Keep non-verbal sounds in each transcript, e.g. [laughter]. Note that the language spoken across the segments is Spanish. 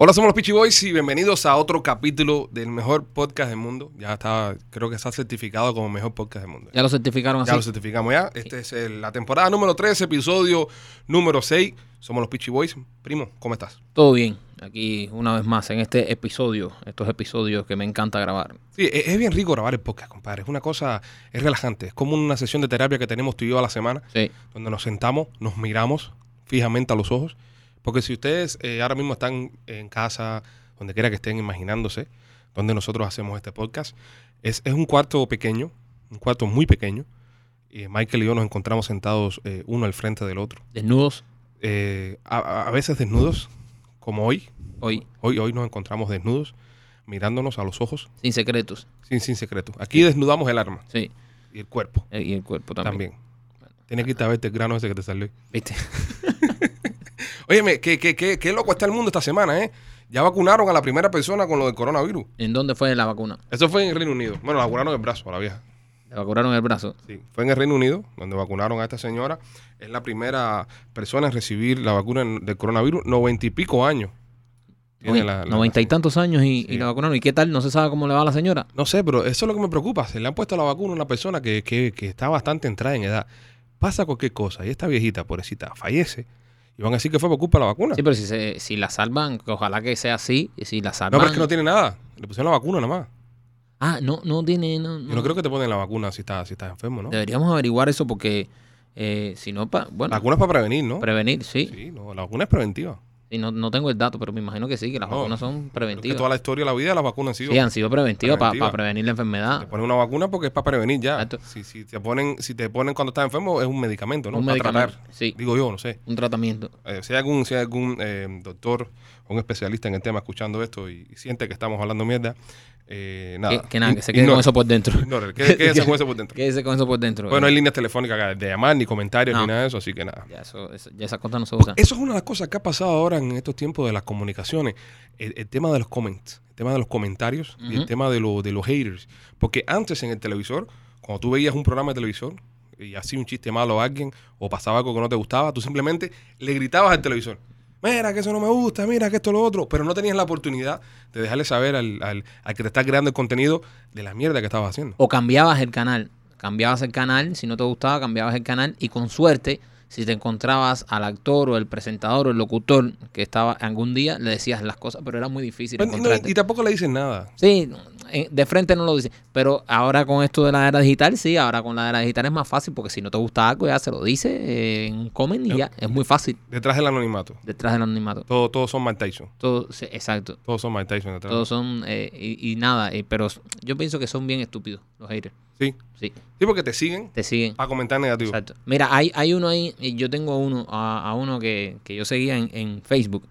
Hola, somos los Peachy Boys y bienvenidos a otro capítulo del mejor podcast del mundo. Ya está, creo que está certificado como mejor podcast del mundo. Ya lo certificaron así. Ya lo certificamos ya. Este es el- la temporada número 3, episodio número 6. Somos los Peachy Boys. Primo, ¿cómo estás? Todo bien. Aquí una vez más en este episodio, estos episodios que me encanta grabar. Sí, e- es, bien rico grabar el podcast, compadre. Es una cosa, es relajante. Es como una sesión de terapia que tenemos tú y yo a la semana, Sí. donde nos sentamos, nos miramos fijamente a los ojos. Porque si ustedes eh, ahora mismo están en casa, donde quiera que estén imaginándose, donde nosotros hacemos este podcast, es, es un cuarto pequeño, un cuarto muy pequeño. Michael y yo nos encontramos sentados eh, uno al frente del otro. Desnudos Eh, a- veces desnudos, como hoy. hoy, Hoy, hoy nos encontramos desnudos, mirándonos a los ojos, sin secretos. sin, sin secreto. Aquí desnudamos el arma Sí. y el cuerpo Y el cuerpo también. también. Tienes que irte a verte el grano ese que te salió. ¿Viste? [laughs] Óyeme, ¿qué, qué, qué, qué loco está el mundo esta semana, ¿eh? Ya vacunaron a la primera persona con lo del coronavirus. ¿En dónde fue la vacuna? Eso fue en el Reino Unido. Bueno, la vacunaron el brazo a la vieja. Le vacunaron el brazo. Sí, fue en el Reino Unido donde vacunaron a esta señora. Es la primera persona en recibir la vacuna del coronavirus. Noventa y pico años. Tiene Noven- la- la- Noventa y tantos años y, Sí. y la vacunaron. ¿Y qué tal? ¿No se sabe cómo le va a la señora? No sé, pero eso es lo que me preocupa. Se le han puesto la vacuna a una persona que, que, que está bastante entrada en edad. Pasa cualquier cosa y esta viejita, pobrecita, fallece. Y van a decir que fue por culpa de la vacuna. Sí, pero si, se, si la salvan, que ojalá que sea así. y Si la no, salvan. pero es que no tiene nada. Le pusieron la vacuna nada más. Ah, no, no tiene. No, Yo no creo que te ponen la vacuna si estás si estás enfermo, ¿no? Deberíamos averiguar eso porque eh, si no, pa- bueno, La vacuna es para prevenir, ¿no? prevenir, sí. Sí, no, la vacuna es preventiva. Sí, no, no tengo el dato, pero me imagino que sí, que las No, vacunas son Creo que preventivas. toda la historia de la vida las vacunas han sido. Sí, han sido preventivas para prevenir la Te enfermedad. ponen una vacuna porque es para prevenir ya. Exacto. Si, si te ponen, si te ponen cuando estás enfermo, es un medicamento, ¿no? Un para medicamento. tratar. Sí, Digo yo, no sé. un tratamiento. Eh, si hay algún, si hay algún eh, doctor un especialista en el tema escuchando esto y, siente que estamos hablando mierda, eh, nada. Que, que nada, que se quede con eso por dentro. ignore, quede- quédese con eso por dentro. [laughs] Quédese con eso por dentro. Bueno, no hay líneas telefónicas de llamar, ni comentarios, No. ni nada de eso, así que nada. ya, eso, eso- ya esas cosas no se usan. Eso es una de las cosas que ha pasado ahora en estos tiempos de las comunicaciones. El, el tema de los comments, el tema de los comentarios y el tema de, lo- de los haters. Porque antes en el televisor, cuando tú veías un programa de televisión y hacía un chiste malo a alguien o pasaba algo que no te gustaba, tú simplemente le gritabas al televisor. Mira, que eso no me gusta, mira, que esto lo otro. Pero no tenías la oportunidad de dejarle saber al, al- al que te está creando el contenido de la mierda que estabas haciendo. O cambiabas el canal. Cambiabas el canal, si no te gustaba, cambiabas el canal y con suerte, si te encontrabas al actor o el presentador o el locutor que estaba algún día, le decías las cosas, pero era muy difícil no, encontrarte. y tampoco le dicen nada. Sí, eh, de frente no lo dice. Pero ahora con esto de la era digital, sí, ahora con la era digital es más fácil porque si no te gusta algo, ya se lo dice en un comment y ya. Es muy fácil Detrás del anonimato. detrás del anonimato. Todo- todos son Mike Tyson. Todo, sí, exacto. Todos son Mike Tyson detrás. Todos son, eh, y, y nada, eh, pero yo pienso que son bien estúpidos los haters. Sí. Sí, Sí, porque te siguen te siguen. para comentar negativo. Exacto. Mira, hay, hay uno ahí, y yo tengo uno, a, a uno que, que yo seguía en, en Facebook.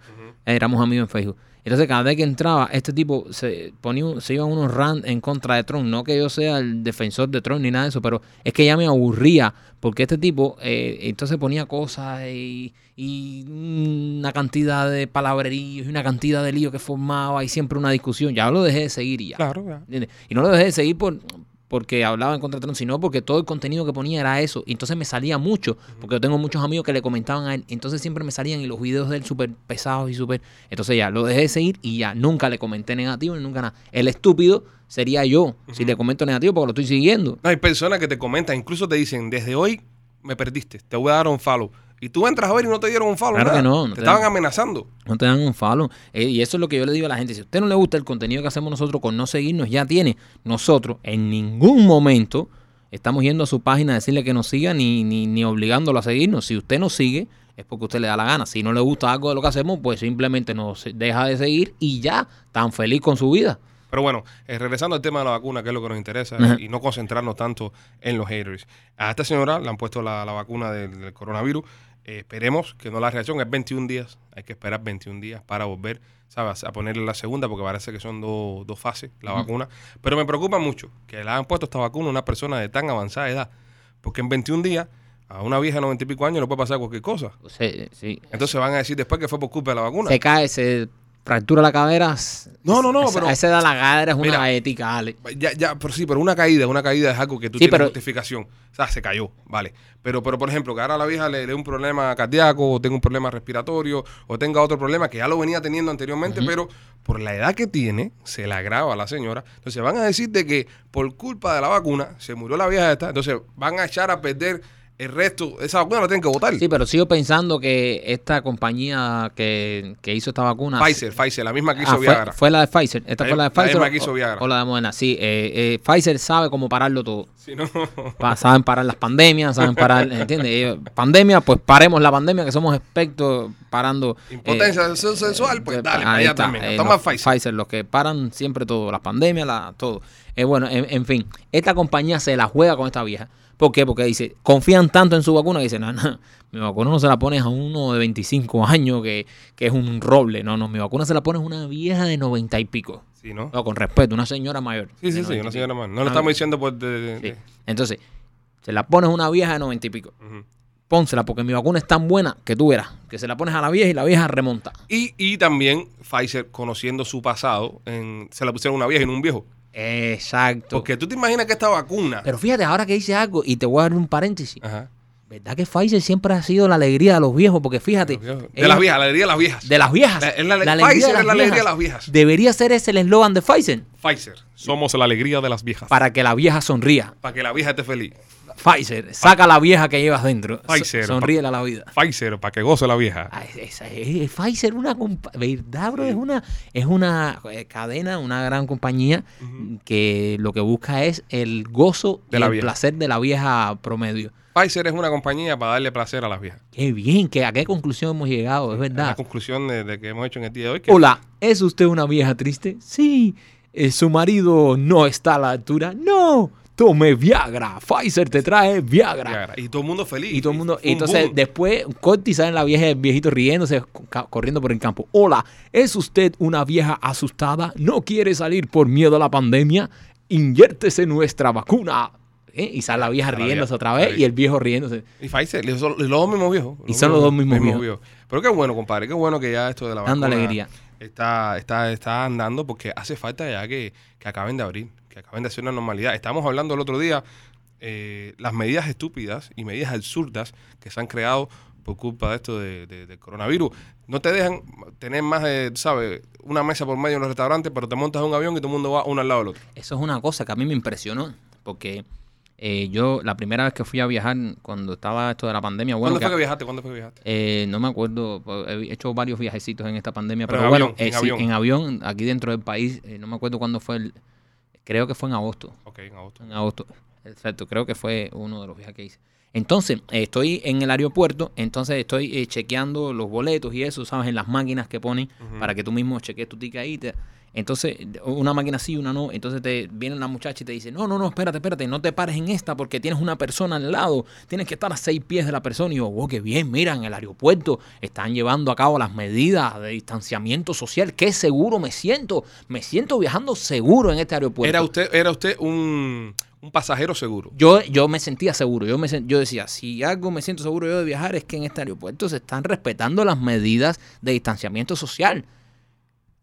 Éramos amigos en Facebook. Entonces, cada vez que entraba, este tipo se ponía se iba a unos rant en contra de Trump. No que yo sea el defensor de Trump ni nada de eso, pero es que ya me aburría. Porque este tipo, eh, entonces ponía cosas y, y una cantidad de palabreríos y una cantidad de lío que formaba y siempre una discusión. Ya lo dejé de seguir y ya. Claro, ya. Y no lo dejé de seguir por, porque hablaba en contra de Trump, sino porque todo el contenido que ponía era eso. Y entonces me salía mucho, porque yo tengo muchos amigos que le comentaban a él. Entonces siempre me salían y los videos de él súper pesados y súper... Entonces ya, lo dejé de seguir y ya, nunca le comenté negativo ni nunca nada. El estúpido sería yo si le comento negativo porque lo estoy siguiendo. No, hay personas que te comentan, incluso te dicen, desde hoy me perdiste, te voy a dar un follow. Y tú entras a ver y no te dieron un follow. Claro nada. que no, no te, te estaban dan. amenazando. No te dan un follow. Eh, y eso es lo que yo le digo a la gente. Si a usted no le gusta el contenido que hacemos nosotros con no seguirnos, ya tiene. Nosotros en ningún momento estamos yendo a su página a decirle que nos siga ni, ni, ni obligándolo a seguirnos. Si usted nos sigue, es porque usted le da la gana. Si no le gusta algo de lo que hacemos, pues simplemente nos deja de seguir y ya, tan feliz con su vida. Pero bueno, eh, regresando al tema de la vacuna, que es lo que nos interesa, Ajá. y no concentrarnos tanto en los haters. A esta señora le han puesto la, la vacuna del, del coronavirus. Eh, esperemos que no la reacción es 21 días. Hay que esperar 21 días para volver, ¿sabes? A ponerle la segunda, porque parece que son dos dos fases la vacuna. Pero me preocupa mucho que le han puesto esta vacuna a una persona de tan avanzada edad. Porque en 21 días, a una vieja de 90 y pico años le puede pasar cualquier cosa. Sea, sí. Entonces van a decir después que fue por culpa de la vacuna. Se cae, se fractura la cadera. No, no, no, esa- pero- A esa edad la cadera es una Mira, ética, Ale. Ya, ya, pero sí, pero una caída, una caída es algo que tú Sí, tienes pero- justificación. O sea, se cayó, vale. Pero, pero por ejemplo, que ahora a la vieja le dé un problema cardíaco, o tenga un problema respiratorio, o tenga otro problema que ya lo venía teniendo anteriormente, pero por la edad que tiene, se le agrava a la señora. Entonces van a decir de que por culpa de la vacuna se murió la vieja esta. Entonces van a echar a perder el resto. Esa vacuna la tienen que votar. Sí, pero sigo pensando que esta compañía que, que hizo esta vacuna. Pfizer, Pfizer, la misma que hizo Ah, fue, Viagra. fue la de Pfizer. Esta La fue la de la Pfizer. misma o- que hizo Viagra. O la de Moderna. Sí, eh, eh, Pfizer sabe cómo pararlo todo. Si no, [laughs] Pa- saben parar las pandemias, saben parar, [laughs] ¿entiendes? Ellos, pandemia, pues paremos la pandemia, que somos expertos parando. eh, impotencia sensual, pues dale, para ahí allá está, también. eh, Toma los Pfizer. los que paran siempre todo, las pandemias, la, todo. Eh, bueno, en, en fin, esta compañía se la juega con esta vieja. ¿Por qué? Porque dice, confían tanto en su vacuna que dicen, no, no, mi vacuna no se la pones a uno de 25 años que, que es un roble. No, no, mi vacuna se la pones a una vieja de 90 y pico. Sí, ¿no? No, con respeto, una señora mayor. Sí, sí, sí, 90 y una señora más. No lo Una estamos diciendo por... de- de- Sí. de- Entonces, se la pones a una vieja de 90 y pico. Ujú. Pónsela, porque mi vacuna es tan buena que tú verás. Que se la pones a la vieja y la vieja remonta. Y, y también Pfizer, conociendo su pasado, en, se la pusieron a una vieja y no un viejo. Exacto. Porque tú te imaginas que esta vacuna... Pero fíjate, ahora que dice algo, y te voy a dar un paréntesis. Ajá. ¿Verdad que Pfizer siempre ha sido la alegría de los viejos? Porque fíjate. De ellos- las viejas, la alegría de las viejas. De las viejas. La- es la- alegría Pfizer de las es la alegría de las viejas. Debería ser ese el eslogan de Pfizer. Pfizer. Somos la alegría de las viejas. Para que la vieja sonría. Para que la vieja esté feliz. Pfizer, saca a la vieja que llevas dentro. Pfizer, Sonríele a la vida. Pfizer, para que goce la vieja. Ah, es- Pfizer una verdad bro es una es una eh, cadena una gran compañía que lo que busca es el gozo De y la el vieja. placer de la vieja promedio Pfizer es una compañía para darle placer a las viejas. qué bien que a qué conclusión hemos llegado es Es la verdad conclusión de, de que hemos hecho en el día de hoy. que- hola es usted una vieja triste sí Eh, su marido no está a la altura no tome Viagra Pfizer te trae Viagra. Viagra. Y todo el mundo feliz. Y todo el mundo, un entonces boom. después corta y salen la vieja, el viejito riéndose, corriendo por el campo. Hola, ¿es usted una vieja asustada? ¿No quiere salir por miedo a la pandemia? Inyértese nuestra vacuna. ¿Eh? Y sale la vieja La riéndose vieja, otra vez y el viejo riéndose. Y Pfizer, y los dos mismos viejos. Y son los dos mismos viejos. Pero qué bueno, compadre, qué bueno que ya esto de la Dando vacuna alegría. Está, está, está andando porque hace falta ya que, que acaben de abrir, que acaben de hacer una normalidad. Estábamos hablando el otro día eh, las medidas estúpidas y medidas absurdas que se han creado por culpa de esto de, de- del coronavirus. No te dejan tener más de, ¿sabes? Una mesa por medio en los restaurantes, pero te montas en un avión y todo el mundo va uno al lado del otro. Eso es una cosa que a mí me impresionó, porque eh, yo la primera vez que fui a viajar cuando estaba esto de la pandemia, bueno, ¿Cuándo fue que viajaste? ¿Cuándo fue que viajaste? Eh, no me acuerdo, pues, he hecho varios viajecitos en esta pandemia, Pero pero, en bueno, avión, eh, en sí, avión. en avión, aquí dentro del país, eh, no me acuerdo cuándo fue el, creo que fue en agosto, Ok, en agosto. en agosto, exacto, creo que fue uno de los viajes que hice. Entonces, eh, estoy en el aeropuerto, entonces estoy eh, chequeando los boletos y eso, ¿sabes? En las máquinas que ponen para que tú mismo cheques tu ticket ahí. te- entonces, una máquina sí, una no. Entonces te viene la muchacha y te dice, no, no, no, espérate, espérate, no te pares en esta porque tienes una persona al lado. Tienes que estar a seis pies de la persona. Y yo, oh, qué bien, mira, en el aeropuerto están llevando a cabo las medidas de distanciamiento social. Qué seguro me siento. Me siento viajando seguro en este aeropuerto. Era usted, era usted un, un pasajero seguro. Yo, yo me sentía seguro, yo, me, yo decía, si algo me siento seguro yo de viajar es que en este aeropuerto se están respetando las medidas de distanciamiento social.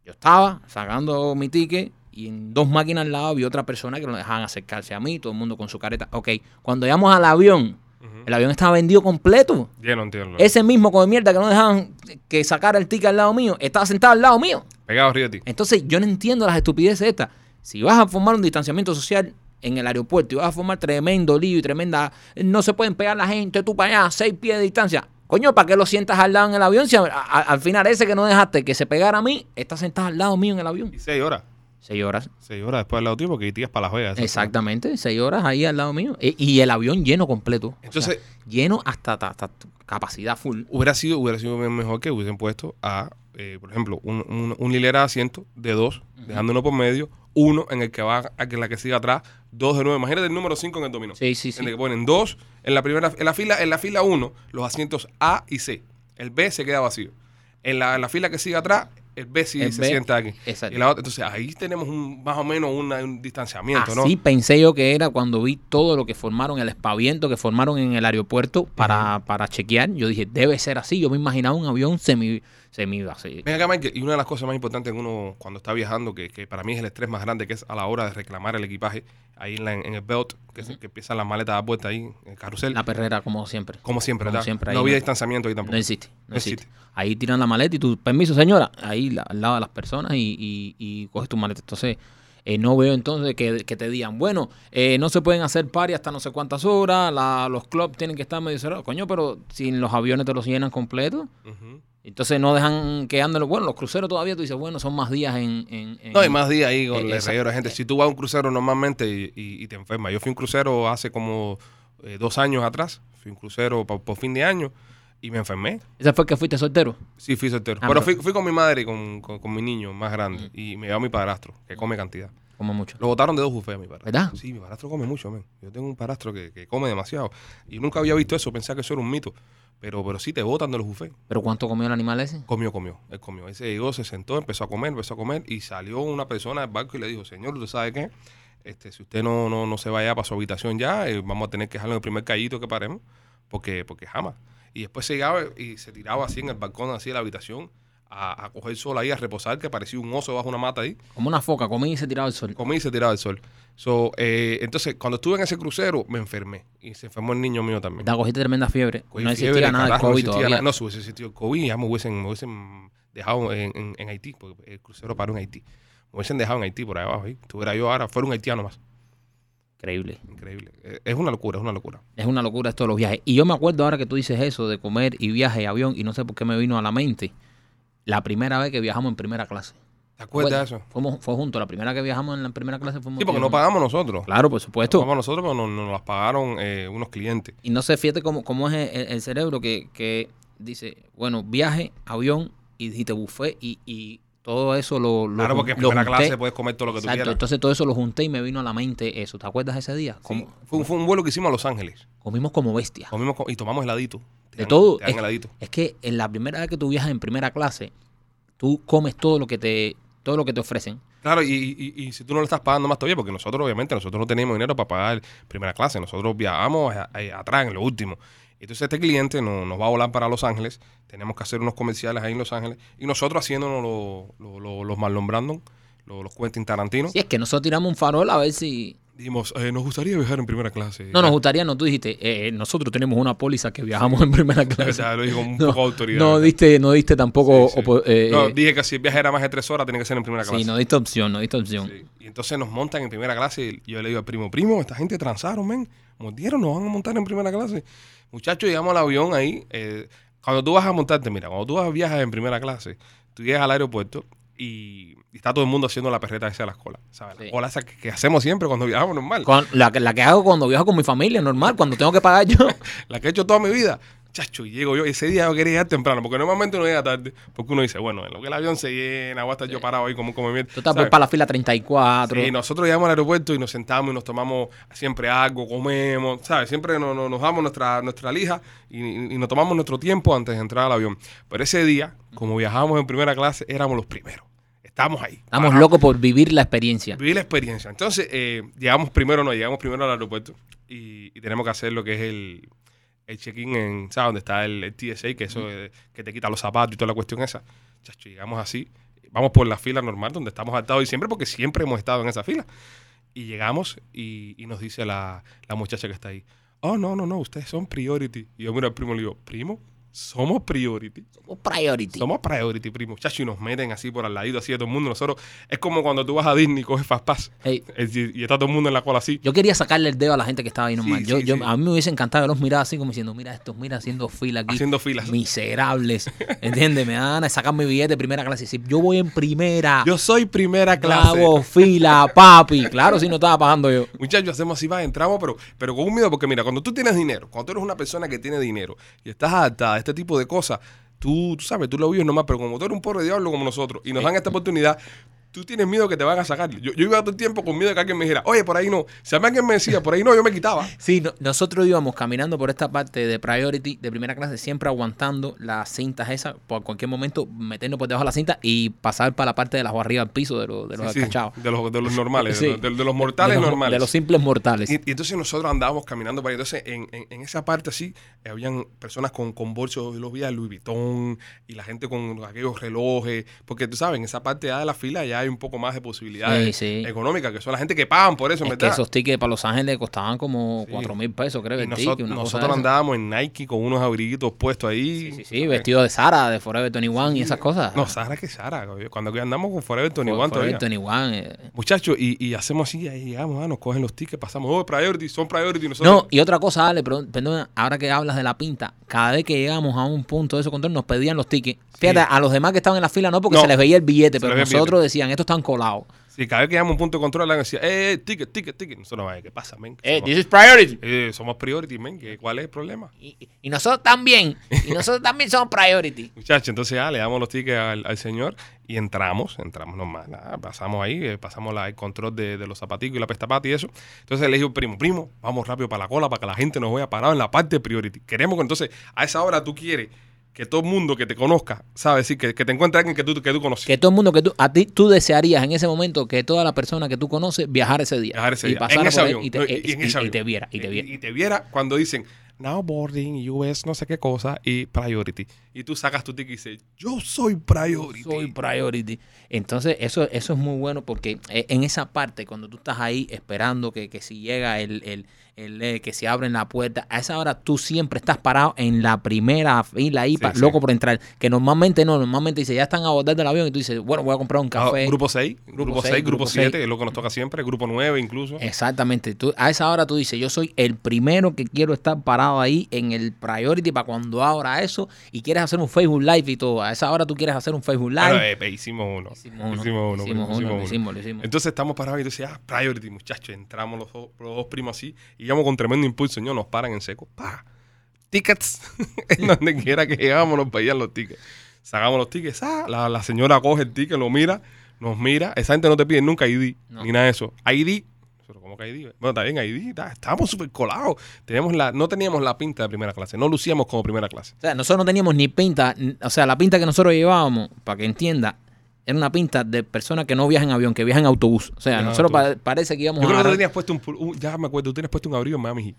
Yo estaba sacando mi ticket y en dos máquinas al lado había otra persona que no dejaban acercarse a mí, todo el mundo con su careta. Ok, cuando llegamos al avión, el avión estaba vendido completo. Lleno, entiendo. Ese mismo con mierda que no dejaban que sacara el ticket al lado mío, estaba sentado al lado mío. Pegado arriba de ti. Entonces, yo no entiendo las estupideces estas. Si vas a formar un distanciamiento social en el aeropuerto y vas a formar tremendo lío y tremenda. No se pueden pegar la gente, tú para allá, seis pies de distancia. Coño, ¿para qué lo sientas al lado en el avión? Si a- a- al final ese que no dejaste que se pegara a mí, está sentado al lado mío en el avión. Y seis horas. Seis horas. Seis horas después del lado tuyo porque tías para la juega. Exactamente, seis horas ahí al lado mío. E- Y, el avión lleno completo. Entonces- sea, lleno hasta, hasta- hasta capacidad full. Hubiera sido, hubiera sido mejor que hubiesen puesto a, eh, por ejemplo, un, un, un hilera de asientos de dos, dejando uno por medio, uno en el que va a que la que siga atrás, dos de nuevo. Imagínate el número cinco en el dominó. Sí, sí, sí. En el que ponen dos en la primera, en la fila, en la fila uno, los asientos A y C. El B se queda vacío. En la, en la fila que sigue atrás, el B sí El se B, sienta aquí. exacto. Y la otra- entonces ahí tenemos un, más o menos una- un distanciamiento, ¿no? Así pensé yo que era cuando vi todo lo que formaron, el espaviento que formaron en el aeropuerto para, para chequear. Yo dije, debe ser así. Yo me imaginaba un avión semi, semi así. Ven acá, Michael, y una de las cosas más importantes en uno cuando está viajando, que, que para mí es el estrés más grande, que es a la hora de reclamar el equipaje, ahí en, la- en el belt, que, se- que empiezan las maletas a vuelta ahí, en el carrusel. La perrera, como siempre. como siempre, como siempre, no había distanciamiento ahí tampoco. No existe, no existe. existe. Ahí tiran la maleta y tu permiso, señora, ahí la- al lado de las personas y, y, y coges tu maleta. Entonces, eh, no veo entonces que, que te digan, bueno, eh, no se pueden hacer pari hasta no sé cuántas horas, la- los clubs tienen que estar medio cerrados. Coño, pero si los aviones te los llenan completo, Ujú. Entonces no dejan que anden los bueno, los cruceros todavía tú dices, bueno, son más días en... en- en- No, hay más días ahí con Eh, el reguero gente. Si tú vas a un crucero normalmente y, y- y te enfermas. Yo fui a un crucero hace como eh, dos años atrás. Fui a un crucero por, por fin de año y me enfermé. ¿Ese fue que fuiste soltero? Sí, fui soltero. Ah, pero pero- fui, fui con mi madre y con, con- con mi niño más grande. Y me llevó mi padrastro, que come cantidad. Como mucho. Lo botaron de dos bufés a mi padrastro. ¿Verdad? Sí, mi padrastro come mucho, men. Yo tengo un padrastro que, que come demasiado. Y nunca había visto eso, pensaba que eso era un mito. Pero, pero sí te botan de los bufés. ¿Pero cuánto comió el animal ese? Comió, comió. Él comió. Él se llegó, se sentó, empezó a comer, empezó a comer. Y salió una persona del barco y le dijo, señor, ¿usted sabe qué? Este, si usted no, no, no se vaya para su habitación ya, eh, vamos a tener que dejarlo en el primer callito que paremos. Porque, porque jamás. Y después se llegaba y se tiraba así en el balcón, así de la habitación, a, a coger sol ahí, a reposar, que parecía un oso bajo una mata ahí. Como una foca, comí y se tiraba al sol. Comí y se tiraba el sol. So, eh, entonces, cuando estuve en ese crucero, me enfermé. Y se enfermó el niño mío también. Da, cogiste tremenda fiebre. Cogí no existía fiebre, nada de carajo, no COVID existía todavía. nada. No, si hubiese existido el COVID, ya me hubiesen, me hubiesen dejado en, en- en Haití, porque el crucero paró en Haití. Me hubiesen dejado en Haití, por ahí abajo. Ahí. Estuviera yo ahora, fuera un haitiano más. Increíble. Increíble. Eh, Es una locura, es una locura. Es una locura esto de los viajes. Y yo me acuerdo ahora que tú dices eso de comer y viaje y avión, y no sé por qué me vino a la mente la primera vez que viajamos en primera clase. ¿Te acuerdas de eso? Fuimos, fue juntos. La primera que viajamos en la primera clase fuimos. Sí, porque no pagamos nosotros. Claro, por No supuesto. pagamos nosotros, pero nos, nos las pagaron eh, unos clientes. Y no sé, fíjate cómo, cómo es el, el cerebro que, que dice, bueno, viaje, avión y dijiste buffet y, y todo eso lo, lo Claro, porque en primera junté. clase puedes comer todo lo que tú quieras. entonces todo eso lo junté y me vino a la mente eso. ¿Te acuerdas ese día? Sí, fue, un- fue un vuelo que hicimos a Los Ángeles. Comimos como bestias. Comimos co- y tomamos heladito. De dan- todo. Te dan Es, heladito. es que en la primera vez que tú viajas en primera clase, tú comes todo lo que te, todo lo que te ofrecen. Claro, y, y- y si tú no le estás pagando más todavía, porque nosotros obviamente nosotros no teníamos dinero para pagar primera clase, nosotros viajamos a- a- atrás en lo último. Entonces este cliente no- nos va a volar para Los Ángeles, tenemos que hacer unos comerciales ahí en Los Ángeles, y nosotros haciéndonos lo- lo- lo- los Marlon Brandon, lo- los Quentin Tarantino, Si es que nosotros tiramos un farol a ver si... dijimos, eh, nos gustaría viajar en primera clase. No nos gustaría, no, tú dijiste, eh, nosotros tenemos una póliza que viajamos en primera [laughs] O clase. sea, lo dijo con un No, poco de autoridad. No diste, no diste tampoco... Sí, sí. opo- eh, No, eh, dije que si el viaje era más de tres horas, tiene que ser en primera clase. sí, no diste opción, no diste opción. Y entonces nos montan en primera clase y yo le digo al primo, primo, esta gente transaron, men, mordieron, nos van a montar en primera clase. Muchachos, llegamos al avión ahí. eh, cuando tú vas a montarte, mira, cuando tú vas viajas en primera clase, tú llegas al aeropuerto y, y está todo el mundo haciendo la perreta esa de las colas. ¿sabes? La Sí. cola esa que, que hacemos siempre cuando viajamos normal. Con- la, que- la que hago cuando viajo con mi familia, normal, cuando tengo que pagar yo. [laughs] La que he hecho toda mi vida. Chacho, y llego yo. Ese día yo quería llegar temprano, porque normalmente uno llega tarde. Porque uno dice, bueno, en lo que el avión se llena, voy a estar yo parado ahí como como Tú estás para la fila 34. Sí, nosotros llegamos al aeropuerto y nos sentamos y nos tomamos siempre algo, comemos, ¿sabes? Siempre nos, nos- nos damos nuestra, nuestra lija y, y- y nos tomamos nuestro tiempo antes de entrar al avión. Pero ese día, como viajábamos en primera clase, éramos los primeros. Estábamos ahí. Estamos locos por vivir la experiencia. Vivir la experiencia. Entonces, eh, llegamos primero, no, llegamos primero al aeropuerto y, y tenemos que hacer lo que es el, el check-in en, ¿sabes? Donde está el, el TSA, que eso eh, que te quita los zapatos y toda la cuestión esa. Chacho, llegamos así, vamos por la fila normal donde estamos atados y siempre, porque siempre hemos estado en esa fila. Y llegamos y, y nos dice la, la muchacha que está ahí, oh, no, no, no, ustedes son priority. Y yo miro al primo y le digo, primo, somos priority. Somos priority. Somos priority, primo. Chacho, y nos meten así por al ladito, así de todo el mundo. Nosotros, es como cuando tú vas a Disney y coges Fast Pass. Hey, Es decir, y está todo el mundo en la cola así. yo quería sacarle el dedo a la gente que estaba ahí nomás. Sí, yo, sí, yo, sí. A mí me hubiese encantado los mirar así como diciendo, mira estos, mira haciendo fila aquí. Haciendo filas. Miserables. [laughs] ¿Entiendes? Me dan a sacar mi billete de primera clase yo voy en primera. Yo soy primera clase. hago fila, papi. Claro, si no estaba pagando yo. Muchachos, hacemos así, va, entramos, pero, pero con un miedo, porque mira, cuando tú tienes dinero, cuando tú eres una persona que tiene dinero y estás adaptada este tipo de cosas, tú, tú sabes, tú lo vives nomás, pero como tú eres un pobre diablo como nosotros y nos dan esta oportunidad, tú tienes miedo que te van a sacar. Yo, yo iba todo el tiempo con miedo de que alguien me dijera, oye, por ahí no. Si a mí alguien me decía, por ahí no, yo me quitaba. Sí, no- nosotros íbamos caminando por esta parte de priority de primera clase, siempre aguantando las cintas esas, por cualquier momento meternos por debajo de la cinta y pasar para la parte de las arriba al piso de, los de los Sí, descachados. de, los, de los normales, Sí. de, los- de- de los mortales los, normales. De los simples mortales. Y, y entonces nosotros andábamos caminando por ahí. Entonces, en, en- en esa parte así, eh, habían personas con, con bolsos, los veía Louis Vuitton y la gente con aquellos relojes. Porque tú sabes, en esa parte ya de la fila ya hay un poco más de posibilidades Sí, sí. económicas, que son la gente que pagan por eso, es que esos tickets para Los Ángeles costaban como Sí. 4 mil pesos, creo, Y el nosotros, ticket, una nosotros andábamos en Nike con unos abriguitos puestos ahí. Sí, sí, sí, vestido de Sara, de Forever 21 y esas cosas. No, Sara que Sara. Cuando que andamos con Forever For- 21 todavía. Forever 21. eh. Muchachos, y, y hacemos así, ahí llegamos, ah, nos cogen los tickets, pasamos, oh, priority, son priority. Nosotros, No, y otra cosa, Ale, pero- perdona, ahora que hablas de la pinta, cada vez que llegamos a un punto de ese control nos pedían los tickets. Fíjate, a los demás que estaban en la fila no, porque No, se les veía el billete, pero nosotros decían, estos están colados. Sí, cada vez que llegamos a un punto de control, le decía, eh, eh, ticket, ticket, ticket. Nosotros, "Ay, ¿qué pasa, men? Eh, somos, this is priority. eh, somos priority, men. ¿qué- ¿Cuál es el problema? Y, y nosotros también. Y [laughs] nosotros también somos priority. Muchachos, entonces ya le damos los tickets al, al señor y entramos, entramos normal, nada, pasamos ahí, eh, pasamos la- el control de, de los zapaticos y la pestapata y eso. Entonces le digo, primo, primo, vamos rápido para la cola para que la gente nos vea parado en la parte de priority. Queremos que entonces a esa hora tú quieres que todo el mundo que te conozca, ¿sabes? Sí, que, que te encuentre alguien que tú, que tú conoces. Que todo el mundo que tú, a ti, tú desearías en ese momento que toda la persona que tú conoces viajara ese día. Viajar ese y día. pasara En ese por avión. y te, no, y en ese y te avión. viera, y te viera. Y, te viera cuando dicen now boarding, US, no sé qué cosa, y priority. Y tú sacas tu ticket y dices, yo soy priority. Soy priority. Entonces, eso, eso es muy bueno porque eh, en esa parte, cuando tú estás ahí esperando que, que si llega el, el, el, eh, que se abren la puerta, a esa hora tú siempre estás parado en la primera fila ahí, Sí, loco por entrar. Que normalmente no, normalmente dice, ya están a abordar del avión y tú dices, bueno, voy a comprar un Ah, café. grupo 6, Grupo grupo 6, seis, grupo grupo 7, seis. que es lo que nos toca siempre, grupo 9 incluso. Exactamente. Tú, a esa hora tú dices, yo soy el primero que quiero estar parado ahí en el priority para cuando abra eso y quieres hacer un Facebook Live y todo. A esa hora tú quieres hacer un Facebook Live. Bueno, eh, hicimos uno. Hicimos uno. Hicimos uno. Hicimos uno, hicimos, lo hicimos. Entonces estamos parados y tú dices, ah, priority, muchachos. Entramos los dos, los dos primos así y íbamos con tremendo impulso. Señor, nos paran en seco. ¡Pa! Tickets. [laughs] en donde quiera que llegamos nos pedían los tickets. Sacamos los tickets. Ah, la, la señora coge el ticket, lo mira, nos mira. Esa gente no te pide nunca ID No. ni nada de eso. ID. ¿Cómo que ID? Bueno, está bien, ID. está- Estábamos súper colados. Teníamos la, no teníamos la pinta de primera clase. No lucíamos como primera clase. O sea, nosotros no teníamos ni pinta, o sea, la pinta que nosotros llevábamos, para que entienda, era una pinta de personas que no viajan en avión, que viajan en autobús. O sea, en nosotros pa- parece que íbamos Yo a creo que tú tenías puesto un, un- ya me acuerdo, tú tenías puesto un abrigo en Miami Heat.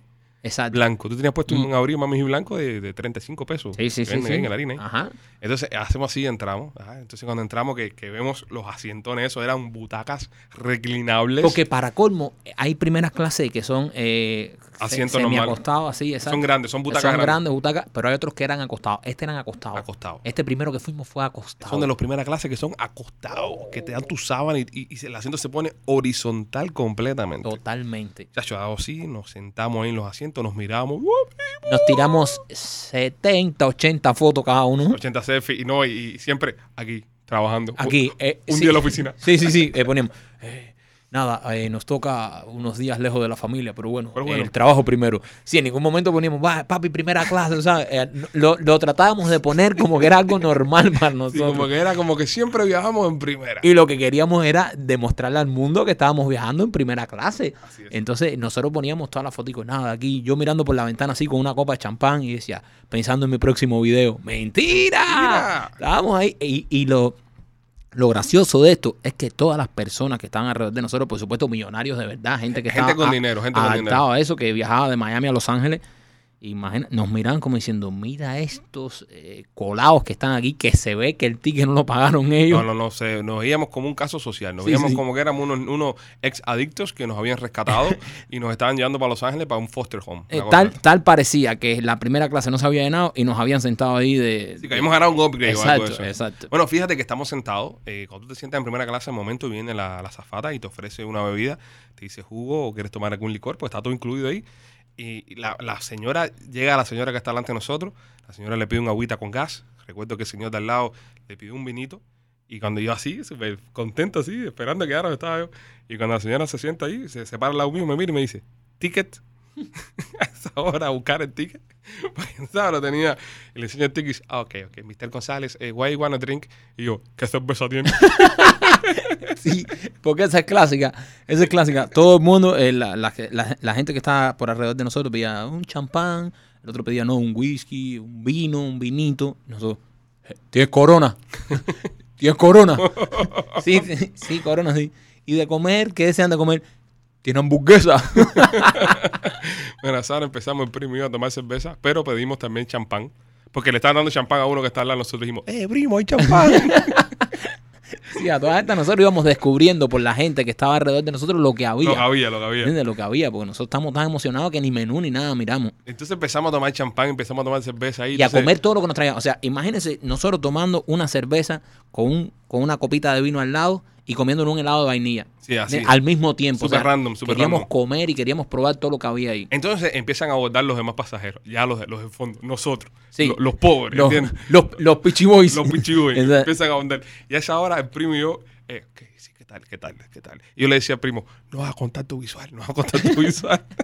Exacto. blanco. Tú tenías puesto Mm. un abrigo Heat blanco de, de 35 pesos. Sí, sí, sí. sí. en el harina, ¿eh? Ajá. Entonces hacemos así, entramos. Ajá. Entonces cuando entramos, que, que vemos los asientones, eso eran butacas reclinables. Porque para colmo, hay primeras clases que son eh, Asientos acostados, así, exacto. son grandes, son butacas Son grandes. grandes butacas, pero hay otros que eran acostados. Este eran acostados. Acostados. Este primero que fuimos fue acostado. Son de los primera clase que son acostados, que te dan tu sábana y, y- y el asiento se pone horizontal completamente. Totalmente. Chacho, así, nos sentamos ahí en los asientos, nos miramos, Nos tiramos 70, 80 fotos cada uno. 80 selfies, y no, y, y siempre aquí, trabajando. Aquí. eh, Un sí. día en la oficina. Sí, sí, sí. eh, poníamos. eh, nada, eh, nos toca unos días lejos de la familia, pero bueno, Pero bueno. el trabajo primero. Sí, en ningún momento poníamos, va, papi, primera clase, ¿sabes? Eh, no- lo, lo tratábamos de poner como que era algo normal para Sí, nosotros. como que era como que siempre viajamos en primera. Y lo que queríamos era demostrarle al mundo que estábamos viajando en primera clase. Entonces nosotros poníamos todas las fotos, nada, aquí yo mirando por la ventana así con una copa de champán y decía, pensando en mi próximo video, ¡mentira! Mentira. Estábamos ahí y, y lo, lo gracioso de esto es que todas las personas que estaban alrededor de nosotros, por supuesto millonarios de verdad, gente que Gente estaba con a- dinero, gente con dinero. a eso, que viajaba de Miami a Los Ángeles. Imagina, nos miraban como diciendo, mira estos eh, colados que están aquí, que se ve que el ticket no lo pagaron ellos. No, no, no, se- nos veíamos como un caso social. Nos Sí, veíamos sí. como que éramos unos, unos ex adictos que nos habían rescatado [laughs] y nos estaban llevando para Los Ángeles para un foster home. Eh, tal, tal parecía que la primera clase no se había llenado y nos habían sentado ahí de. Sí, que habíamos ganado un upgrade o algo de Exacto, eso. exacto. Bueno, fíjate que estamos sentados. eh, cuando tú te sientas en primera clase, al momento viene la, la zafata y te ofrece una bebida. Te dice jugo o quieres tomar algún licor, pues está todo incluido ahí. Y la, la señora, llega la señora que está delante de nosotros. La señora le pide un agüita con gas. Recuerdo que el señor de al lado le pidió un vinito. Y cuando yo así, súper contento así, esperando que ahora estaba yo. Y cuando la señora se sienta ahí, se, se para al lado mío, me mira y me dice, ticket. [laughs] a esa hora buscar el ticket. [laughs] ¿sabes? lo tenía. Y le enseño el ticket y dice, ah, ok, ok, Mr. González, eh, why you wanna drink? Y yo, ¿qué cerveza tiene? [laughs] Sí, porque esa es clásica. Esa es clásica. Todo el mundo, eh, la- la gente que está por alrededor de nosotros pedía un champán, el otro pedía no, un whisky, un vino, un vinito. Nosotros, "Eh, ¿tienes corona? ¿Tienes corona? Sí, sí, sí, corona, sí. Y de comer, ¿qué desean de comer? Tiene hamburguesa. [laughs] Bueno, ahora empezamos el primo y yo a tomar cerveza, pero pedimos también champán. Porque le estaban dando champán a uno que está al lado. Nosotros dijimos, eh, primo, hay champán. [laughs] Sí, a todas estas nosotros íbamos descubriendo por la gente que estaba alrededor de nosotros lo que había. lo que había, lo que había. ¿Entiendes? Lo que había, porque nosotros estamos tan emocionados que ni menú ni nada miramos. Entonces empezamos a tomar champán, empezamos a tomar cerveza ahí. Y a comer todo lo que nos traían. O sea, imagínense nosotros tomando una cerveza con, un, con una copita de vino al lado y comiendo un helado de vainilla. Sí, así. Al mismo tiempo. Súper random, súper Queríamos random. comer y queríamos probar todo lo que había ahí. Entonces empiezan a abordar los demás pasajeros, ya los, de- los del fondo, nosotros, Sí. lo- los, pobres, Los, ¿entiendes? los, los Pichi Boys. Los pichiboy [laughs] Exacto. empiezan a abordar. Y a esa hora el primo y yo, eh, ¿qué, sí, ¿qué tal? ¿Qué tal? ¿Qué tal? Y yo le decía al primo, no vas a contar tu visual, no vas a contar tu visual. [laughs]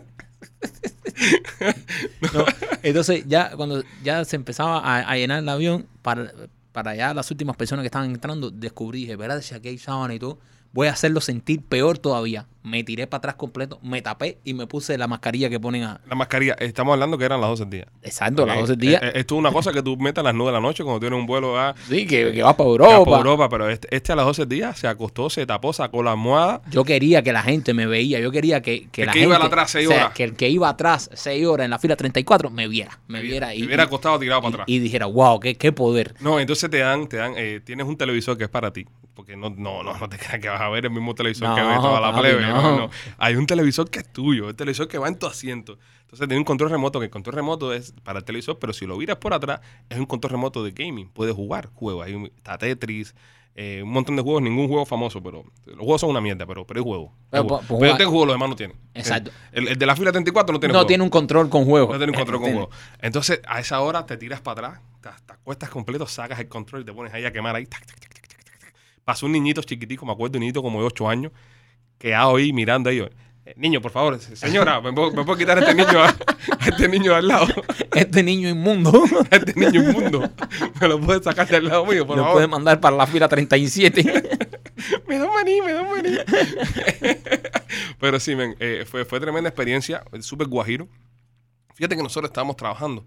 No, Entonces, ya cuando ya se empezaba a, a llenar el avión, para, para ya las últimas personas que estaban entrando, descubrí, dije, ¿verdad? Si aquí hay sábana y todo, voy a hacerlo sentir peor todavía. Me tiré para atrás completo, me tapé y me puse la mascarilla que ponen a... La mascarilla, estamos hablando que eran las 12 del día. Exacto, las Eh, 12 días. eh, eh, esto es una cosa que tú metes a las 9 de la noche cuando tienes un vuelo a, sí, que, que vas para Europa. por Europa, pero este, este a las 12 del día se acostó, se tapó, sacó la almohada. Yo quería que la gente me veía, yo quería que, que El la que gente... iba atrás seis o sea, horas. que el que iba atrás 6 horas en la fila 34 me viera, me viera y, Se hubiera acostado tirado para atrás. y, y dijera, wow, qué, qué poder. No, entonces te dan, te dan, eh, tienes un televisor que es para ti. Porque no, no, no, no te [laughs] creas que vas a ver el mismo televisor No, que ve toda la papi, plebe. No. no. Hay un televisor que es tuyo, el televisor que va en tu asiento. Entonces tiene un control remoto, que el control remoto es para el televisor, pero si lo viras por atrás, es un control remoto de gaming. Puedes jugar juegos. Hay un, está Tetris, eh, un montón de juegos, ningún juego famoso, pero los juegos son una mierda, pero, pero hay juegos. Pero, juegos. pues, Pero jugar- este juego los demás no tienen. Exacto. El, el de la fila 34 no tiene no juego. tiene un control con juego. No tiene un control [laughs] con ¿Entiendes? juego. Entonces, a esa hora te tiras para atrás, te, te acuestas completo, sacas el control y te pones ahí a quemar ahí. tac, tac, tac, tac, tac, tac, tac. Pasó un niñito chiquitico, me acuerdo, un niñito como de 8 años, quedado ahí mirando ahí. "Eh, Niño, por favor, señora, ¿me puedo, me puedo quitar a este niño a, a este niño de al lado? [laughs] Este niño inmundo [laughs] este niño inmundo. ¿Me lo puedes sacar del lado mío, por lo favor? puede mandar para la fila 37. [laughs] me da un maní, me da un maní. Pero sí, men, eh, fue, fue tremenda experiencia, súper guajiro. Fíjate que nosotros estábamos trabajando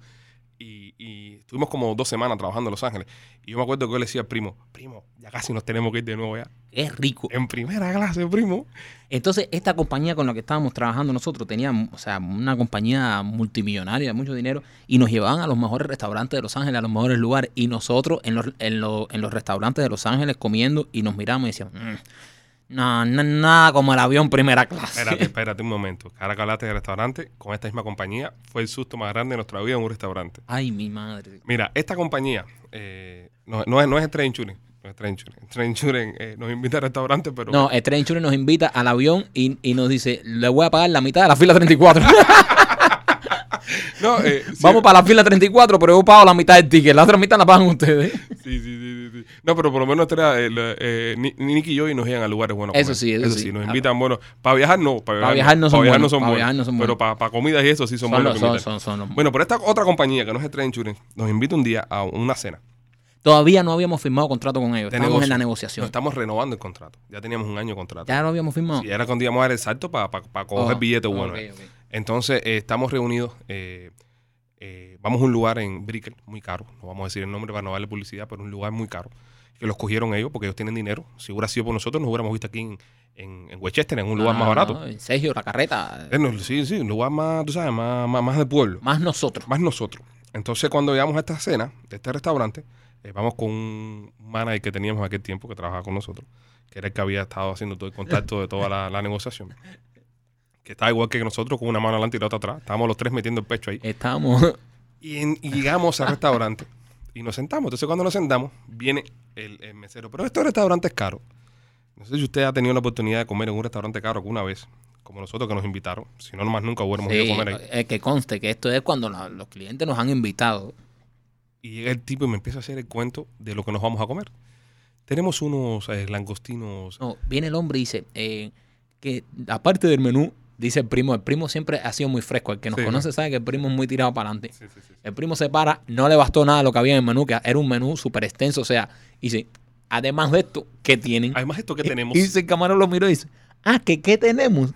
y, y estuvimos como dos semanas trabajando en Los Ángeles. Y yo me acuerdo que yo le decía al primo, primo, ya casi nos tenemos que ir de nuevo ya. es rico. En primera clase, primo. Entonces, esta compañía con la que estábamos trabajando nosotros tenía, o sea, una compañía multimillonaria de mucho dinero y nos llevaban a los mejores restaurantes de Los Ángeles, a los mejores lugares. Y nosotros en los, en los, en los restaurantes de Los Ángeles comiendo y nos miramos y decíamos, "Mm, no, no, nada como el avión primera clase. Espérate, [laughs] espérate un momento. Ahora que hablaste de restaurante, con esta misma compañía, fue el susto más grande de nuestra vida en un restaurante. Ay, mi madre. Mira, esta compañía eh, no, no es, no es Train Insurance. No es Train Insurance. [laughs] Train eh, nos invita al restaurante, pero... No, el Train Insurance nos invita al avión y, y nos dice, le voy a pagar la mitad de la fila 34. [laughs] [laughs] No, eh, sí, Vamos para la fila 34, pero yo pago la mitad del ticket. La otra mitad la pagan ustedes. Sí, sí, sí, sí, sí. No, pero por lo menos era, eh, eh, Ni- Nick y yo y nos iban a lugares buenos. Eso comer. sí, eso sí. Nos invitan, bueno, para viajar no. Para Para viajar no son para viajar buenos, para buenos, viajar no son Pero para, comidas y eso sí son, Son buenos. los- son- son- son los- Bueno, pero esta otra compañía que no es Train Insurance nos invita un día a una cena. Todavía no habíamos firmado contrato con ellos. de Estábamos en la negociación. No, estamos renovando el contrato. Ya teníamos un año de contrato. Ya lo habíamos firmado. Y era cuando íbamos a dar el salto para coger Oh, billetes buenos. ok, eh. Entonces, eh, estamos reunidos. eh, eh, vamos a un lugar en Brickell, muy caro. No vamos a decir el nombre para no darle publicidad, pero un lugar muy caro. Que los cogieron ellos porque ellos tienen dinero. Si hubiera sido por nosotros, nos hubiéramos visto aquí en, en, en Westchester, en un lugar Ah, más barato. no, en Sergio, la carreta. Eh, no, sí, sí, un lugar más, tú sabes, más, más, más de pueblo. Más nosotros. Más nosotros. Entonces, cuando llegamos a esta cena de este restaurante, eh, vamos con un manager que teníamos en aquel tiempo que trabajaba con nosotros, que era el que había estado haciendo todo el contacto de toda la, la negociación. Que estaba igual que nosotros, con una mano adelante y la otra atrás. Estábamos los tres metiendo el pecho ahí. Estábamos. Y, en- y llegamos al restaurante y nos sentamos. Entonces, cuando nos sentamos, viene el, el mesero. Pero este restaurante es caro. No sé si usted ha tenido la oportunidad de comer en un restaurante caro alguna vez, como nosotros que nos invitaron. Si no, nomás nunca hubiéramos ido a comer ahí. eh, que conste que esto es cuando la- los clientes nos han invitado. Y llega el tipo y me empieza a hacer el cuento de lo que nos vamos a comer. Tenemos unos eh, langostinos. No, viene el hombre y dice eh, que aparte del menú, Dice el primo, el primo siempre ha sido muy fresco. El que nos Sí, conoce sabe que el primo es muy tirado para adelante. Sí, sí, sí. El primo se para, no le bastó nada lo que había en el menú, que era un menú súper extenso. O sea, y dice, además de esto, ¿qué tienen? Además, esto que tenemos. Y [laughs] dice el camarero lo miró y dice, ah, ¿que qué tenemos?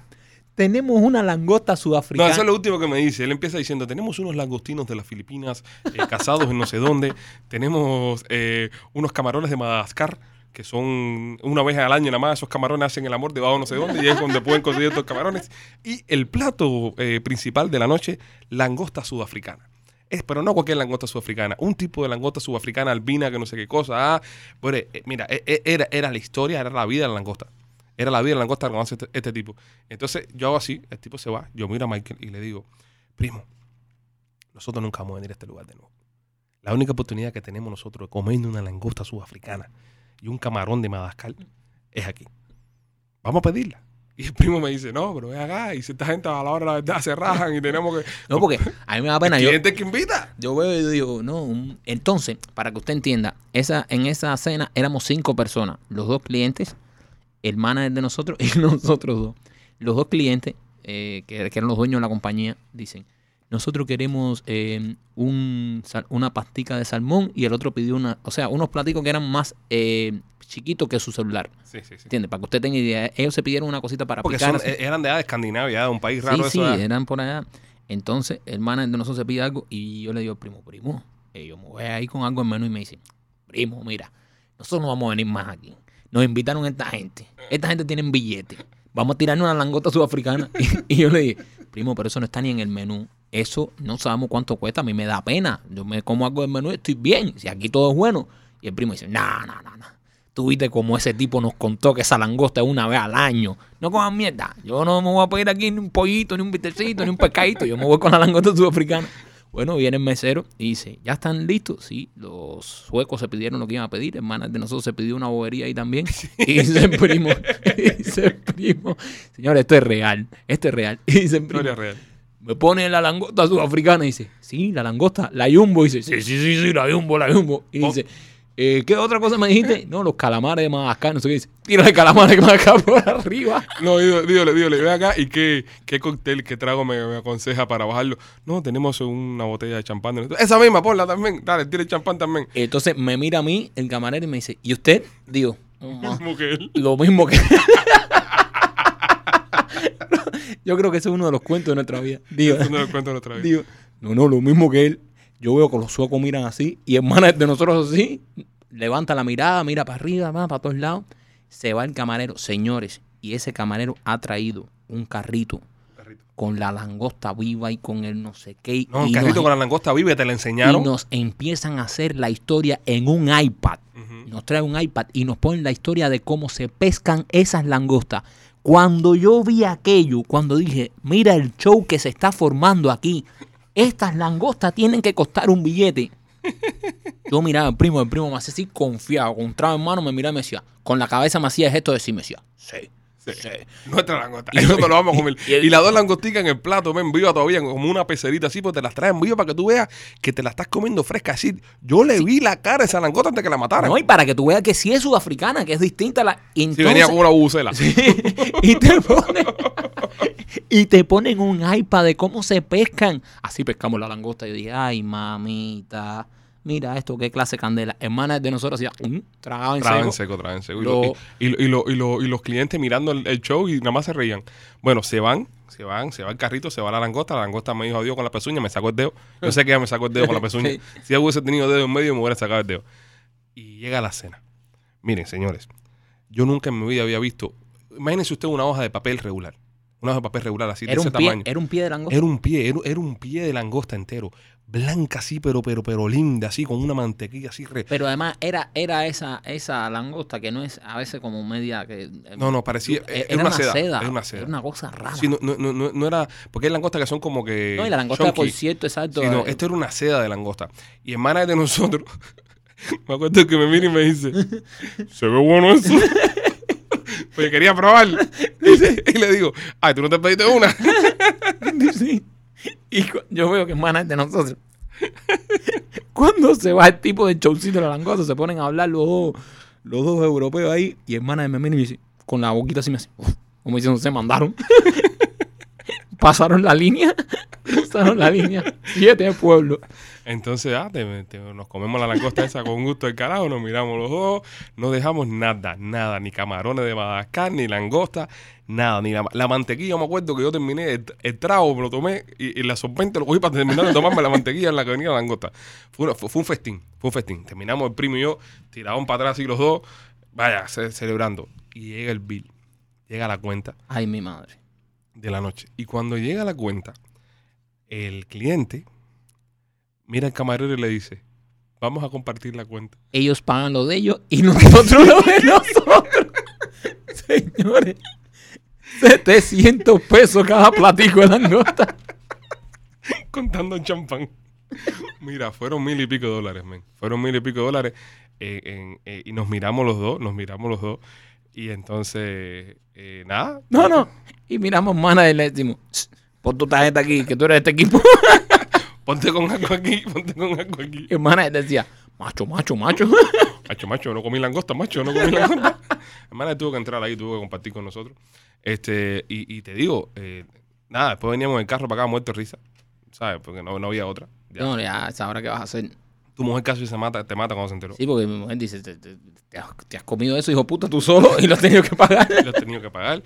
Tenemos una langosta No, sudafricana. eso es lo último que me dice. Él empieza diciendo, tenemos unos langostinos de las Filipinas eh, cazados en no sé dónde. Tenemos eh, unos camarones de Madagascar, que son una vez al año nada más. Esos camarones hacen el amor debajo de no sé dónde y es donde pueden conseguir estos camarones. Y el plato eh, principal de la noche, langosta sudafricana. Pero no cualquier langosta sudafricana, un tipo de langosta sudafricana albina que no sé qué cosa. Ah, eh, mira, eh, era, era la historia, era la vida de la langosta. Era la vida de la langosta que este, este tipo. Entonces yo hago así, el tipo se va, yo miro a Michael y le digo, primo, nosotros nunca vamos a venir a este lugar de nuevo. La única oportunidad que tenemos nosotros de comer una langosta sudafricana y un camarón de Madagascar es aquí. Vamos a pedirla. Y el primo me dice, no, pero ven acá, y si esta gente a la hora de la verdad se rajan y tenemos que... No, porque a mí me da pena. Yo, cliente que invita. yo veo y digo, no. un- Entonces, para que usted entienda, esa, en esa cena éramos cinco personas. Los dos clientes, el manager de nosotros [laughs] y nosotros dos. Los dos clientes, eh, que, que eran los dueños de la compañía, dicen, nosotros queremos eh, un, una pastica de salmón y el otro pidió una, o sea, unos platicos que eran más eh, chiquitos que su celular. Sí, sí, sí. ¿Entiendes? Para que usted tenga idea. Ellos se pidieron una cosita para Porque picar. son- eh, eran de, allá de Escandinavia, de un país raro. Sí, eso, sí, eran por allá. Entonces, el manager de nosotros se pide algo y yo le digo, primo, primo, eh, yo me voy ahí con algo en menú y me dice, primo, mira, nosotros no vamos a venir más aquí. Nos invitaron esta gente. Esta gente tiene billete. Vamos a tirarnos una langota sudafricana. Y, [laughs] y yo le dije, primo, pero eso no está ni en el menú. Eso no sabemos cuánto cuesta. A mí me da pena. Yo me como algo del menú y estoy bien. Si aquí todo es bueno. Y el primo dice, no, no, no, no. Tú viste como ese tipo nos contó que esa langosta es una vez al año. No coman mierda. Yo no me voy a pedir aquí ni un pollito, ni un bitecito, ni un pescadito. Yo me voy con la langosta sudafricana. Bueno, viene el mesero y dice, ¿ya están listos? Sí, los suecos se pidieron lo que iban a pedir. Manager de nosotros se pidió una bobería ahí también. Y dice el primo, [laughs] y dice el primo, señor, esto es real, esto es real. Y dice el primo, Historia real. Me pone la langosta sudafricana y dice, sí, la langosta, la jumbo. Y dice, sí, sí, sí, sí, la jumbo, la jumbo. Y dice, eh, ¿qué otra cosa me dijiste? No, los calamares de Madagascar, no sé qué dice. Tírale calamares de Madagascar por arriba. No, dígale, dígale, ven acá y qué, qué cóctel, qué trago me, me aconseja para bajarlo. No, tenemos una botella de champán. Esa misma, ponla también. Dale, tira el champán también. Entonces me mira a mí el camarero y me dice, ¿y usted? Digo, [laughs] "Ah, Como que él. lo mismo que... [laughs] Yo creo que ese es uno de los cuentos de nuestra vida. [laughs] Digo, Eso no lo cuento otra vez. digo, no, no, lo mismo que él. Yo veo que los suecos miran así y el manager de nosotros así, levanta la mirada, mira para arriba, para todos lados. Se va el camarero. Señores, y ese camarero ha traído un carrito con la langosta viva y con el no sé qué. No, un y carrito nos- con la langosta viva, te la y enseñaron. nos empiezan a hacer la historia en un iPad. Nos trae un iPad y nos ponen la historia de cómo se pescan esas langostas. Cuando yo vi aquello, cuando dije, mira el show que se está formando aquí, estas langostas tienen que costar un billete. [laughs] Yo miraba al primo, el primo me hacía así confiado, con un trago en mano, me miraba y me decía, con la cabeza me hacía el gesto de sí, me decía, sí, Sí. sí. [laughs] Nuestra langosta. Eso te lo vamos a comer. Y el- Y las dos langosticas en el plato, ven viva todavía, como una pecerita así, pues te las traen viva para que tú veas que te la estás comiendo fresca. Así, yo le vi la cara a esa langosta antes que la mataran. No, y para que tú veas que sí es sudafricana, que es distinta a la... Entonces, venía con una bubucela. [laughs] y te ponen y te ponen un iPad de cómo se pescan. Así pescamos la langosta. Yo dije, ay, mamita, mira esto, qué clase de candela. Hermana de nosotros hacía, "Mm", tragaba en seco. seco, traen seco. Y, Lo- lo- y- y- y lo- y lo- y los clientes mirando el, el show y nada más se reían. Bueno, se van, se van, se va el carrito, se va la langosta. La langosta me dijo adiós con la pezuña, me sacó el dedo. Yo sé que ella me sacó el dedo con la [laughs] pezuña. Sí. Si ella hubiese tenido dedo en medio, me hubiera sacado el dedo. Y llega la cena. Miren, señores, yo nunca en mi vida había visto. Imagínense usted una hoja de papel regular. Una hoja de papel regular así, Era de ese pie, tamaño. era un pie de langosta. Era un pie, era, era un pie de langosta entero. Blanca así, pero, pero, pero linda, así, con una mantequilla así. re- Pero además era, era esa, esa langosta que no es a veces como media que... eh, No, no, parecía. eh, Era, una seda. Era una seda. Era una cosa rara. Sí, no, no, no, no- era. Porque hay langostas que son como que. no, y la langosta, chunky. por cierto, exacto. Sí, no, eh, esto era una seda de langosta. Y hermana de nosotros, [laughs] me acuerdo que me mira y me dice: Se ve bueno eso. [laughs] pues yo quería probar. [laughs] Y, y le digo: Ay, tú no te pediste una. Sí. [laughs] Y yo veo que es de nosotros. [laughs] Cuando se va el tipo del showcito de la langosta, se ponen a hablar los dos, los dos europeos ahí. Y el manager me mira y me dice, con la boquita así me hace, como diciendo, se mandaron. [laughs] pasaron la línea, pasaron la línea, siete pueblos. Entonces, ah, te- te- nos comemos la langosta esa con gusto del carajo, nos miramos los dos, no dejamos nada, nada, ni camarones de Madagascar, ni langosta, nada, ni la, la mantequilla. Yo me acuerdo que yo terminé el, el trago, me lo tomé y, y la solvente lo cogí para terminar de tomarme la mantequilla en la que venía la langosta. Fue, una- fue, fue un festín, fue un festín. Terminamos el primo y yo, tiraban para atrás y los dos, vaya, ce- celebrando. Y llega el bill, llega la cuenta Ay, mi madre. de la noche. Y cuando llega la cuenta, el cliente mira al camarero y le dice, vamos a compartir la cuenta. Ellos pagan lo de ellos y [laughs] nosotros lo de nosotros. [laughs] Señores, 700 pesos cada platico de langosta. [laughs] Contando en champán. Mira, fueron mil y pico de dólares, men. Fueron mil y pico de dólares. eh, en- eh, y nos miramos los dos, nos miramos los dos. Y entonces, eh, nada. No, no. Y miramos mana y le decimos, "Shh, pon tu tarjeta aquí, que tú eres de este equipo. [laughs] Ponte con algo aquí, ponte con algo aquí. Hermana decía, macho, macho, macho. [laughs] Macho, macho, no comí langosta, macho, no comí langosta. [laughs] Hermana tuvo que entrar ahí, tuvo que compartir con nosotros. Este, y, y te digo, eh, nada, después veníamos en el carro para acá muerto de risa, ¿sabes? Porque no, no había otra. Ya. No, ya, ¿sabes qué vas a hacer? Tu mujer casi se mata, te mata cuando se enteró. Sí, porque mi mujer dice, te, te- te has, te has comido eso, hijo puta, tú solo y lo has tenido que pagar. Lo has tenido que pagar.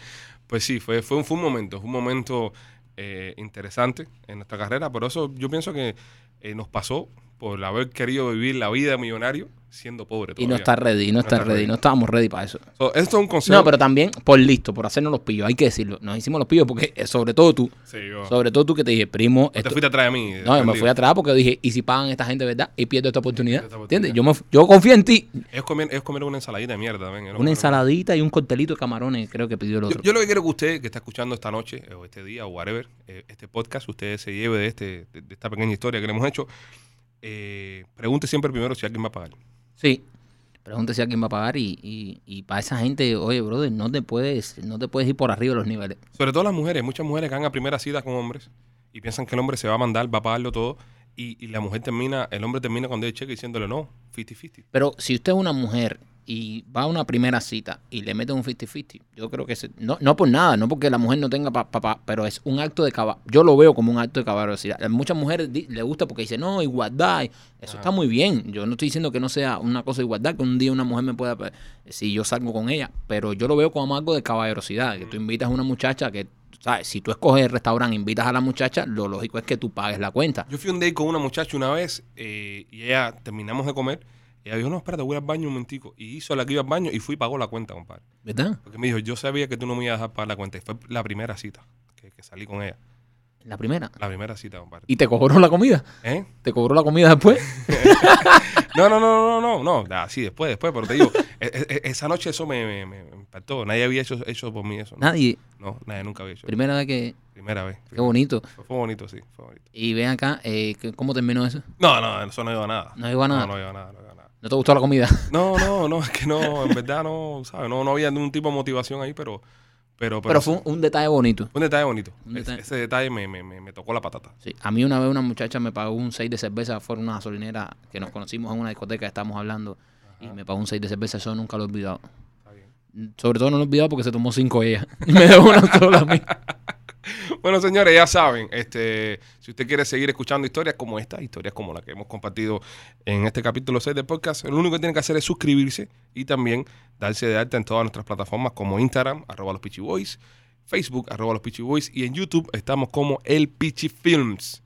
Pues sí, fue, fue, un, fue un momento, fue un momento eh, interesante en nuestra carrera, pero eso yo pienso que eh, nos pasó por haber querido vivir la vida millonario siendo pobre. Y no está ready, no está está ready, ready. no estábamos ready para eso. So, esto es un consejo. No, pero también por listo, por hacernos los pillos, hay que decirlo. Nos hicimos los pillos porque, sobre todo tú, Sí, yo- sobre todo tú que te dije, primo, te fuiste atrás de mí. no, yo me fui atrás porque dije, ¿y si pagan esta gente, verdad? Y pierdo esta oportunidad. Esta ¿Entiendes? Yo, me yo confío en ti. Ellos comieron, ellos comieron una ensaladita de mierda también. no Una ensaladita y un costelito de camarones, creo que pidió el otro. yo lo que quiero que usted, que está escuchando esta noche, o este día, o whatever, eh, este podcast, usted se lleve de, este, de, de esta pequeña historia que le hemos hecho. Eh, pregunte siempre primero si alguien va a pagar. Sí. Pregúntese a quién va a pagar y, y, y para esa gente, oye, brother, no te puedes, no te puedes ir por arriba de los niveles. Sobre todo las mujeres, muchas mujeres que van a primera cita con hombres y piensan que el hombre se va a mandar, va a pagarlo todo, y, y la mujer termina, el hombre termina cuando el cheque diciéndole no, 50-50. Pero si usted es una mujer y va a una primera cita y le mete un 50-50, yo creo que no, no por nada, no porque la mujer no tenga papá, pero es un acto de caballerosidad. Yo lo veo como un acto de caballerosidad. A muchas mujeres le gusta porque dicen, no, igualdad. Eso está muy bien. Yo no estoy diciendo que no sea una cosa de igualdad, que un día una mujer me pueda, pe- si yo salgo con ella, pero yo lo veo como algo de caballerosidad, que tú invitas a una muchacha que, ¿sabes? Si tú escoges el restaurante, invitas a la muchacha, lo lógico es que tú pagues la cuenta. Yo fui un date con una muchacha una vez eh, y ella terminamos de comer. Y ella dijo, no, espérate, voy al baño un momentico. Y hizo la que iba al baño y fui y pagó la cuenta, compadre. ¿Verdad? Porque me dijo, yo sabía que tú no me ibas a dejar pagar la cuenta. Y fue la primera cita que, que salí con ella. La primera. La primera cita, compadre. ¿Y te cobró la comida? ¿Eh? ¿Te cobró la comida después? [laughs] No, no, no, no, no, no. Ah, sí, después, después. Pero te digo, e- e- e- esa noche eso me, me- me- me impactó. Nadie había hecho eso por mí. Eso, ¿no? Nadie. No, nadie nunca había hecho. Primera vez que... Primera vez. Qué bonito. Fue, fue bonito, sí. Fue bonito. Y ven acá, eh, ¿qué- ¿cómo terminó eso? No, no, eso no iba a nada. No iba a nada. No, no iba a nada, no iba a nada. ¿No te gustó la comida? [laughs] No, no, no, es que no, en verdad no, ¿sabes? No, no había ningún tipo de motivación ahí, pero... Pero, Pero fue un, un detalle bonito. un detalle bonito. Un Ese- detalle. Ese, detalle me, me, me, tocó la patata. Sí. A mí una vez una muchacha me pagó un 6 de cerveza, fue una gasolinera que nos conocimos en una discoteca, estábamos hablando, y me pagó un 6 de cerveza, eso nunca lo he olvidado. Está bien. Sobre todo no lo he olvidado porque se tomó 5 ella. [laughs] Y me dejó una sola a mí. [laughs] Bueno, señores, ya saben, este, si usted quiere seguir escuchando historias como esta, historias como la que hemos compartido en este capítulo 6 del podcast, lo único que tiene que hacer es suscribirse y también darse de alta en todas nuestras plataformas como Instagram, arroba los Pichi Boys, Facebook, arroba los Pichi Boys, y en YouTube estamos como El Pichi Films.